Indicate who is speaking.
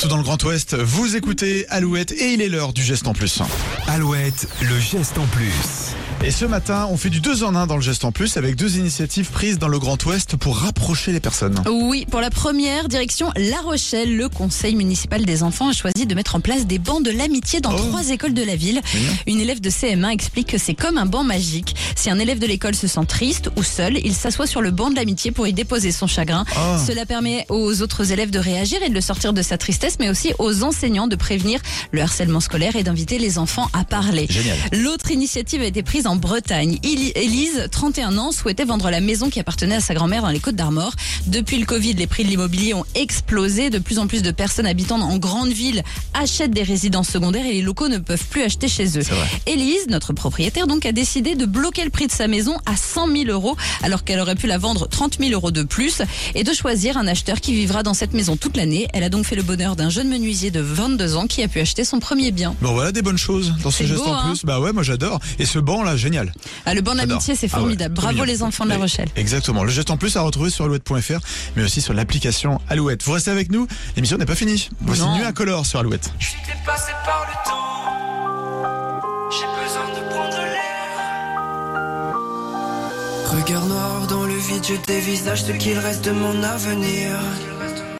Speaker 1: Tout dans le Grand Ouest, vous écoutez Alouette et il est l'heure du geste en plus.
Speaker 2: Alouette, le geste en plus.
Speaker 1: Et ce matin, on fait du 2 en 1 dans le geste en plus avec deux initiatives prises dans le Grand Ouest pour rapprocher les personnes.
Speaker 3: Oui, pour la première, direction La Rochelle, le conseil municipal des enfants a choisi de mettre en place des bancs de l'amitié dans
Speaker 1: Oh.
Speaker 3: trois écoles de la ville. Une élève de CM1 explique que c'est comme un banc magique. Si un élève de l'école se sent triste ou seul, il s'assoit sur le banc de l'amitié pour y déposer son chagrin.
Speaker 1: Ah.
Speaker 3: Cela permet aux autres élèves de réagir et de le sortir de sa tristesse, mais aussi aux enseignants de prévenir le harcèlement scolaire et d'inviter les enfants à parler.
Speaker 1: Génial.
Speaker 3: L'autre initiative a été prise en Bretagne. Élise, 31 ans, souhaitait vendre la maison qui appartenait à sa grand-mère dans les Côtes d'Armor. Depuis le Covid, les prix de l'immobilier ont explosé. De plus en plus de personnes habitant en grande ville achètent des résidences secondaires et les locaux ne peuvent plus acheter chez eux. Élise, notre propriétaire, donc, a décidé de bloquer le prix de sa maison à 100 000 euros, alors qu'elle aurait pu la vendre 30 000 euros de plus, et de choisir un acheteur qui vivra dans cette maison toute l'année. Elle a donc fait le bonheur d'un jeune menuisier de 22 ans qui a pu acheter son premier bien.
Speaker 1: Bon voilà des bonnes choses dans ce
Speaker 3: C'est
Speaker 1: geste
Speaker 3: beau,
Speaker 1: en
Speaker 3: hein
Speaker 1: plus. Bah ouais, moi j'adore. Et ce banc là, génial.
Speaker 3: Ah, le banc d'amitié, c'est
Speaker 1: Ah ouais,
Speaker 3: formidable. Bravo les enfants de La Rochelle.
Speaker 1: Exactement. Le geste en plus à retrouver sur alouette.fr, mais aussi sur l'application Alouette. Vous restez avec nous. L'émission n'est pas finie. Voici
Speaker 3: Non.
Speaker 1: Nuit incolore sur Alouette.
Speaker 4: Je suis dépassé par le temps. J'ai besoin de prendre l'air. Regard noir dans le vide, je dévisage ce qu'il reste de mon avenir.